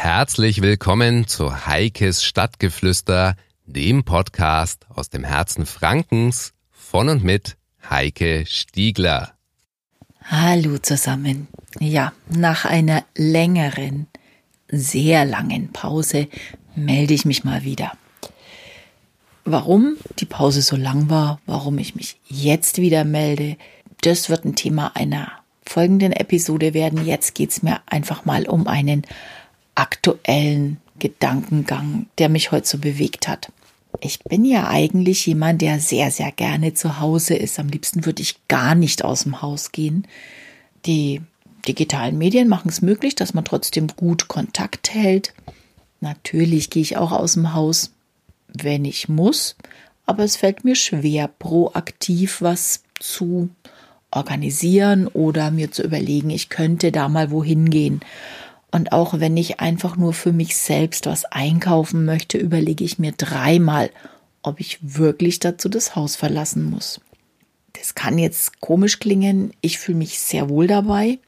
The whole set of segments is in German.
Herzlich willkommen zu Heikes Stadtgeflüster, dem Podcast aus dem Herzen Frankens von und mit Heike Stiegler. Hallo zusammen. Ja, nach einer längeren, sehr langen Pause melde ich mich mal wieder. Warum die Pause so lang war, warum ich mich jetzt wieder melde, das wird ein Thema einer folgenden Episode werden. Jetzt geht es mir einfach mal um einen aktuellen Gedankengang, der mich heute so bewegt hat. Ich bin ja eigentlich jemand, der sehr, sehr gerne zu Hause ist. Am liebsten würde ich gar nicht aus dem Haus gehen. Die digitalen Medien machen es möglich, dass man trotzdem gut Kontakt hält. Natürlich gehe ich auch aus dem Haus, wenn ich muss, aber es fällt mir schwer, proaktiv was zu organisieren oder mir zu überlegen, ich könnte da mal wohin gehen. Und auch wenn ich einfach nur für mich selbst was einkaufen möchte, überlege ich mir dreimal, ob ich wirklich dazu das Haus verlassen muss. Das kann jetzt komisch klingen. Ich fühle mich sehr wohl dabei.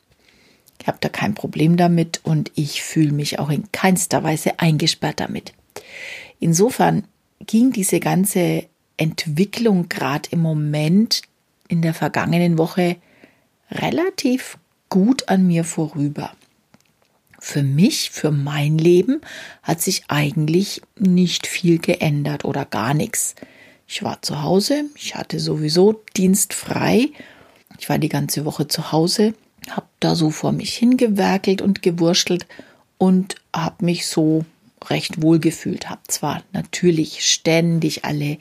Ich habe da kein Problem damit und ich fühle mich auch in keinster Weise eingesperrt damit. Insofern ging diese ganze Entwicklung gerade im Moment in der vergangenen Woche relativ gut an mir vorüber. Für mich, für mein Leben hat sich eigentlich nicht viel geändert oder gar nichts. Ich war zu Hause, ich hatte sowieso dienstfrei. Ich war die ganze Woche zu Hause, habe da so vor mich hingewerkelt und gewurschtelt und habe mich so recht wohl gefühlt. Habe zwar natürlich ständig alle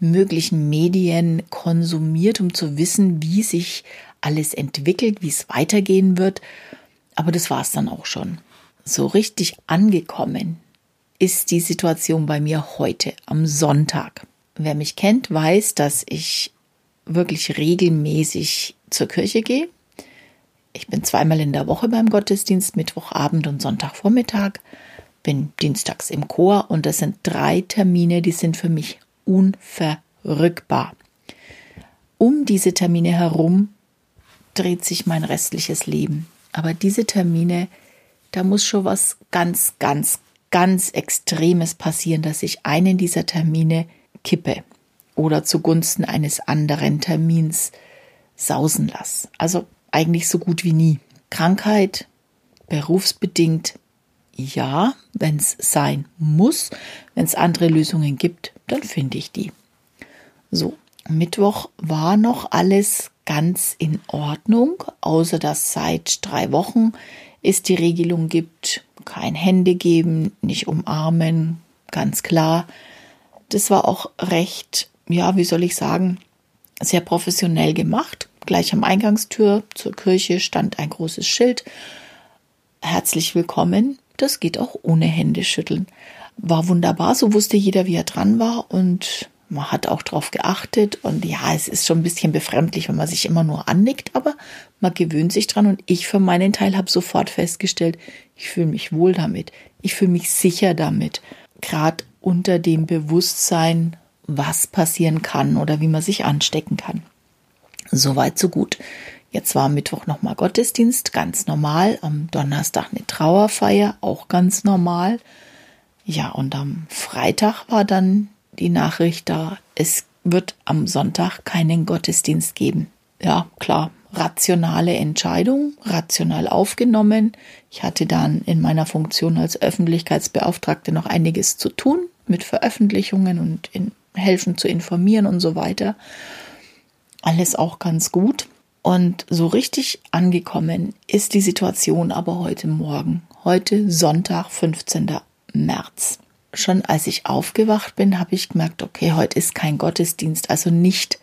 möglichen Medien konsumiert, um zu wissen, wie sich alles entwickelt, wie es weitergehen wird, aber das war es dann auch schon. So richtig angekommen ist die Situation bei mir heute, am Sonntag. Wer mich kennt, weiß, dass ich wirklich regelmäßig zur Kirche gehe. Ich bin zweimal in der Woche beim Gottesdienst, Mittwochabend und Sonntagvormittag. Bin dienstags im Chor und das sind drei Termine, die sind für mich unverrückbar. Um diese Termine herum dreht sich mein restliches Leben. Aber diese Termine, da muss schon was ganz, ganz, ganz Extremes passieren, dass ich einen dieser Termine kippe oder zugunsten eines anderen Termins sausen lasse. Also eigentlich so gut wie nie. Krankheit, berufsbedingt, ja, wenn es sein muss. Wenn es andere Lösungen gibt, dann finde ich die. So, Mittwoch war noch alles ganz in Ordnung, außer dass seit drei Wochen es die Regelung gibt, kein Hände geben, nicht umarmen, ganz klar. Das war auch recht, ja, wie soll ich sagen, sehr professionell gemacht. Gleich am Eingangstür zur Kirche stand ein großes Schild. Herzlich willkommen. Das geht auch ohne Händeschütteln. War wunderbar, so wusste jeder, wie er dran war und man hat auch darauf geachtet und ja, es ist schon ein bisschen befremdlich, wenn man sich immer nur annickt, aber man gewöhnt sich dran und ich für meinen Teil habe sofort festgestellt, ich fühle mich wohl damit, ich fühle mich sicher damit, gerade unter dem Bewusstsein, was passieren kann oder wie man sich anstecken kann. Soweit so gut. Jetzt war Mittwoch nochmal Gottesdienst, ganz normal. Am Donnerstag eine Trauerfeier, auch ganz normal. Ja, und am Freitag war dann die Nachricht da, es wird am Sonntag keinen Gottesdienst geben. Ja, klar, rationale Entscheidung, rational aufgenommen. Ich hatte dann in meiner Funktion als Öffentlichkeitsbeauftragte noch einiges zu tun mit Veröffentlichungen und in, helfen zu informieren und so weiter. Alles auch ganz gut. Und so richtig angekommen ist die Situation aber heute Morgen. Heute Sonntag, 15. März schon als ich aufgewacht bin, habe ich gemerkt, okay, heute ist kein Gottesdienst, also nicht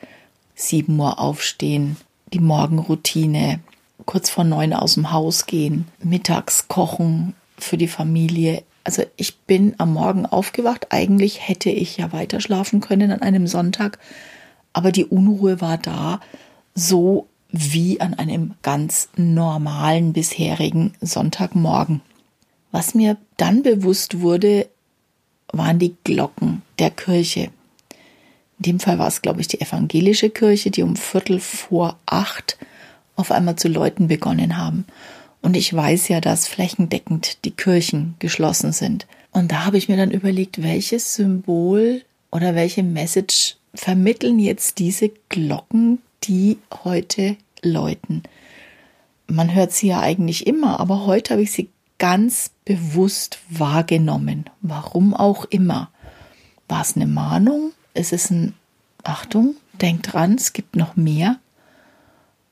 7 Uhr aufstehen, die Morgenroutine, kurz vor neun aus dem Haus gehen, mittags kochen für die Familie. Also ich bin am Morgen aufgewacht. Eigentlich hätte ich ja weiter schlafen können an einem Sonntag, aber die Unruhe war da, so wie an einem ganz normalen bisherigen Sonntagmorgen. Was mir dann bewusst wurde, waren die Glocken der Kirche. In dem Fall war es, glaube ich, die evangelische Kirche, die um Viertel vor acht auf einmal zu läuten begonnen haben. Und ich weiß ja, dass flächendeckend die Kirchen geschlossen sind. Und da habe ich mir dann überlegt, welches Symbol oder welche Message vermitteln jetzt diese Glocken, die heute läuten. Man hört sie ja eigentlich immer, aber heute habe ich sie ganz bewusst wahrgenommen. Warum auch immer. War es eine Mahnung? Ist es ein Achtung, denkt dran, es gibt noch mehr?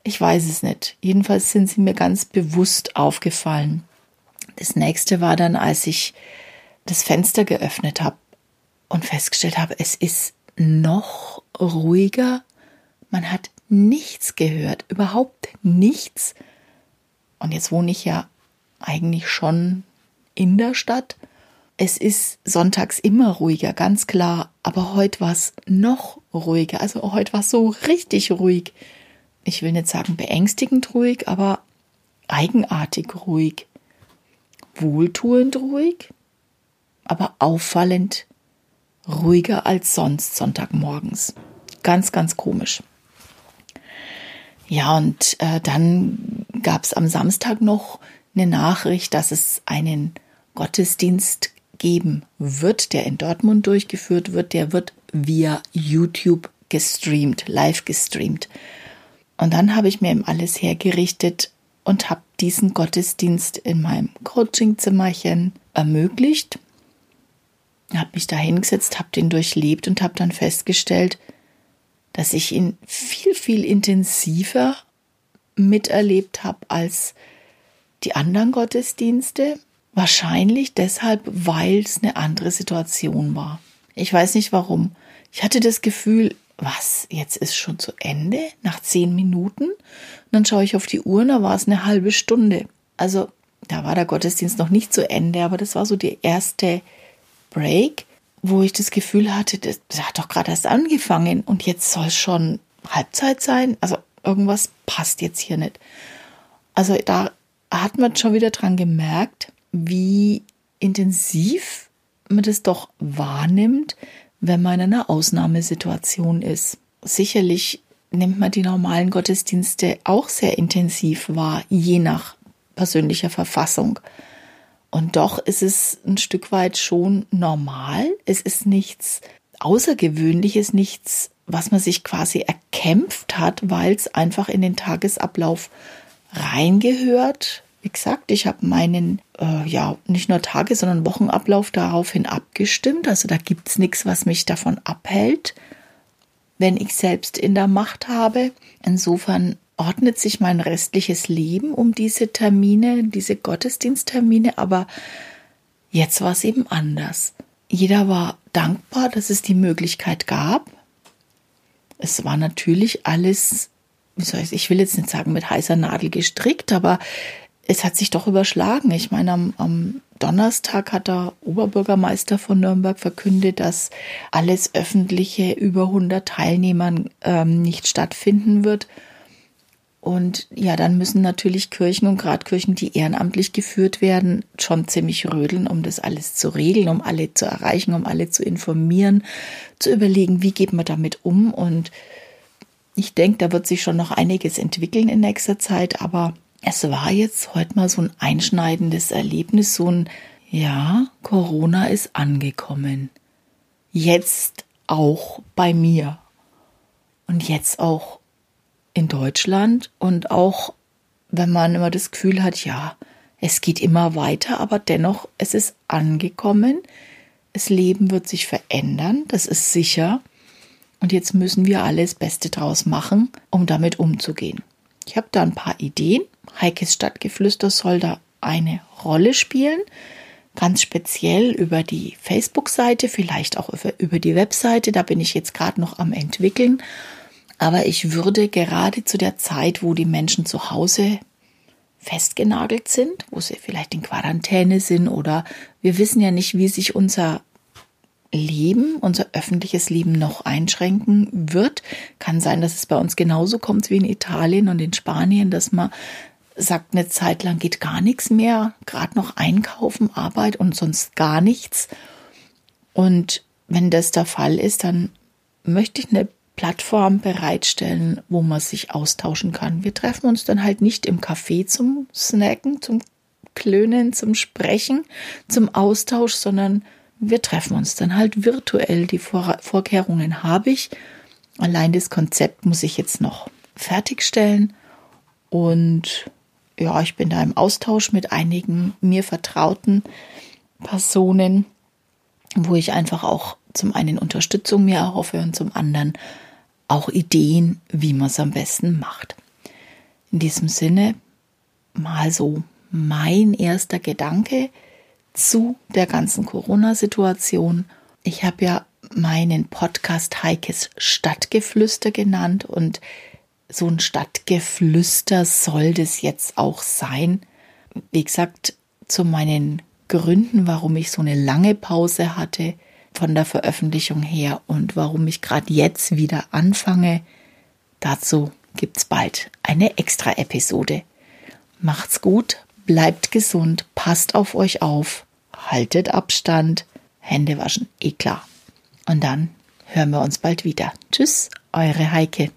Ich weiß es nicht. Jedenfalls sind sie mir ganz bewusst aufgefallen. Das nächste war dann, als ich das Fenster geöffnet habe und festgestellt habe, es ist noch ruhiger. Man hat nichts gehört, überhaupt nichts. Und jetzt wohne ich ja eigentlich schon in der Stadt. Es ist sonntags immer ruhiger, ganz klar, aber heute war es noch ruhiger. Also heute war es so richtig ruhig. Ich will nicht sagen beängstigend ruhig, aber eigenartig ruhig. Wohltuend ruhig, aber auffallend ruhiger als sonst Sonntagmorgens. Ganz, ganz komisch. Ja, und äh, dann gab es am Samstag noch eine Nachricht, dass es einen Gottesdienst geben wird, der in Dortmund durchgeführt wird. Der wird via YouTube gestreamt, live gestreamt. Und dann habe ich mir eben alles hergerichtet und habe diesen Gottesdienst in meinem Coachingzimmerchen ermöglicht habe mich da hingesetzt, habe den durchlebt und habe dann festgestellt, dass ich ihn viel, viel intensiver miterlebt habe als die anderen Gottesdienste. Wahrscheinlich deshalb, weil es eine andere Situation war. Ich weiß nicht warum. Ich hatte das Gefühl, was, jetzt ist schon zu Ende, nach zehn Minuten. Und dann schaue ich auf die Uhr, da war es eine halbe Stunde. Also da war der Gottesdienst noch nicht zu Ende, aber das war so die erste Break, wo ich das Gefühl hatte, das, das hat doch gerade erst angefangen und jetzt soll schon Halbzeit sein. Also irgendwas passt jetzt hier nicht. Also da hat man schon wieder dran gemerkt, wie intensiv man das doch wahrnimmt, wenn man in einer Ausnahmesituation ist. Sicherlich nimmt man die normalen Gottesdienste auch sehr intensiv wahr, je nach persönlicher Verfassung. Und doch ist es ein Stück weit schon normal. Es ist nichts Außergewöhnliches, nichts, was man sich quasi erkämpft hat, weil es einfach in den Tagesablauf reingehört. Wie gesagt, ich habe meinen, äh, ja, nicht nur Tages-, sondern Wochenablauf daraufhin abgestimmt. Also da gibt es nichts, was mich davon abhält, wenn ich selbst in der Macht habe. Insofern ordnet sich mein restliches Leben um diese Termine, diese Gottesdiensttermine, aber jetzt war es eben anders. Jeder war dankbar, dass es die Möglichkeit gab. Es war natürlich alles, ich will jetzt nicht sagen mit heißer Nadel gestrickt, aber es hat sich doch überschlagen. Ich meine, am, am Donnerstag hat der Oberbürgermeister von Nürnberg verkündet, dass alles Öffentliche über 100 Teilnehmern ähm, nicht stattfinden wird. Und ja, dann müssen natürlich Kirchen und gerade Kirchen, die ehrenamtlich geführt werden, schon ziemlich rödeln, um das alles zu regeln, um alle zu erreichen, um alle zu informieren, zu überlegen, wie geht man damit um. Und ich denke, da wird sich schon noch einiges entwickeln in nächster Zeit, aber es war jetzt heute mal so ein einschneidendes Erlebnis, so ein, ja, Corona ist angekommen. Jetzt auch bei mir. Und jetzt auch in Deutschland und auch wenn man immer das Gefühl hat, ja, es geht immer weiter, aber dennoch, es ist angekommen. Das Leben wird sich verändern, das ist sicher. Und jetzt müssen wir alles Beste draus machen, um damit umzugehen. Ich habe da ein paar Ideen. Heikes Stadtgeflüster soll da eine Rolle spielen. Ganz speziell über die Facebook-Seite, vielleicht auch über die Webseite. Da bin ich jetzt gerade noch am entwickeln. Aber ich würde gerade zu der Zeit, wo die Menschen zu Hause festgenagelt sind, wo sie vielleicht in Quarantäne sind oder wir wissen ja nicht, wie sich unser Leben, unser öffentliches Leben noch einschränken wird. Kann sein, dass es bei uns genauso kommt wie in Italien und in Spanien, dass man sagt, eine Zeit lang geht gar nichts mehr, gerade noch einkaufen, Arbeit und sonst gar nichts. Und wenn das der Fall ist, dann möchte ich eine Plattform bereitstellen, wo man sich austauschen kann. Wir treffen uns dann halt nicht im Café zum Snacken, zum Klönen, zum Sprechen, zum Austausch, sondern wir treffen uns dann halt virtuell. Die Vor Vorkehrungen habe ich. Allein das Konzept muss ich jetzt noch fertigstellen. Und ja, ich bin da im Austausch mit einigen mir vertrauten Personen, wo ich einfach auch zum einen Unterstützung mir erhoffe und zum anderen auch Ideen, wie man es am besten macht. In diesem Sinne mal so mein erster Gedanke zu der ganzen Corona-Situation. Ich habe ja meinen Podcast Heikes Stadtgeflüster genannt und so ein Stadtgeflüster soll das jetzt auch sein. Wie gesagt, zu meinen Gründen, warum ich so eine lange Pause hatte von der Veröffentlichung her und warum ich gerade jetzt wieder anfange, dazu gibt es bald eine extra Episode. Macht's gut, bleibt gesund, passt auf euch auf, haltet Abstand, Hände waschen, eh klar. Und dann hören wir uns bald wieder. Tschüss, eure Heike.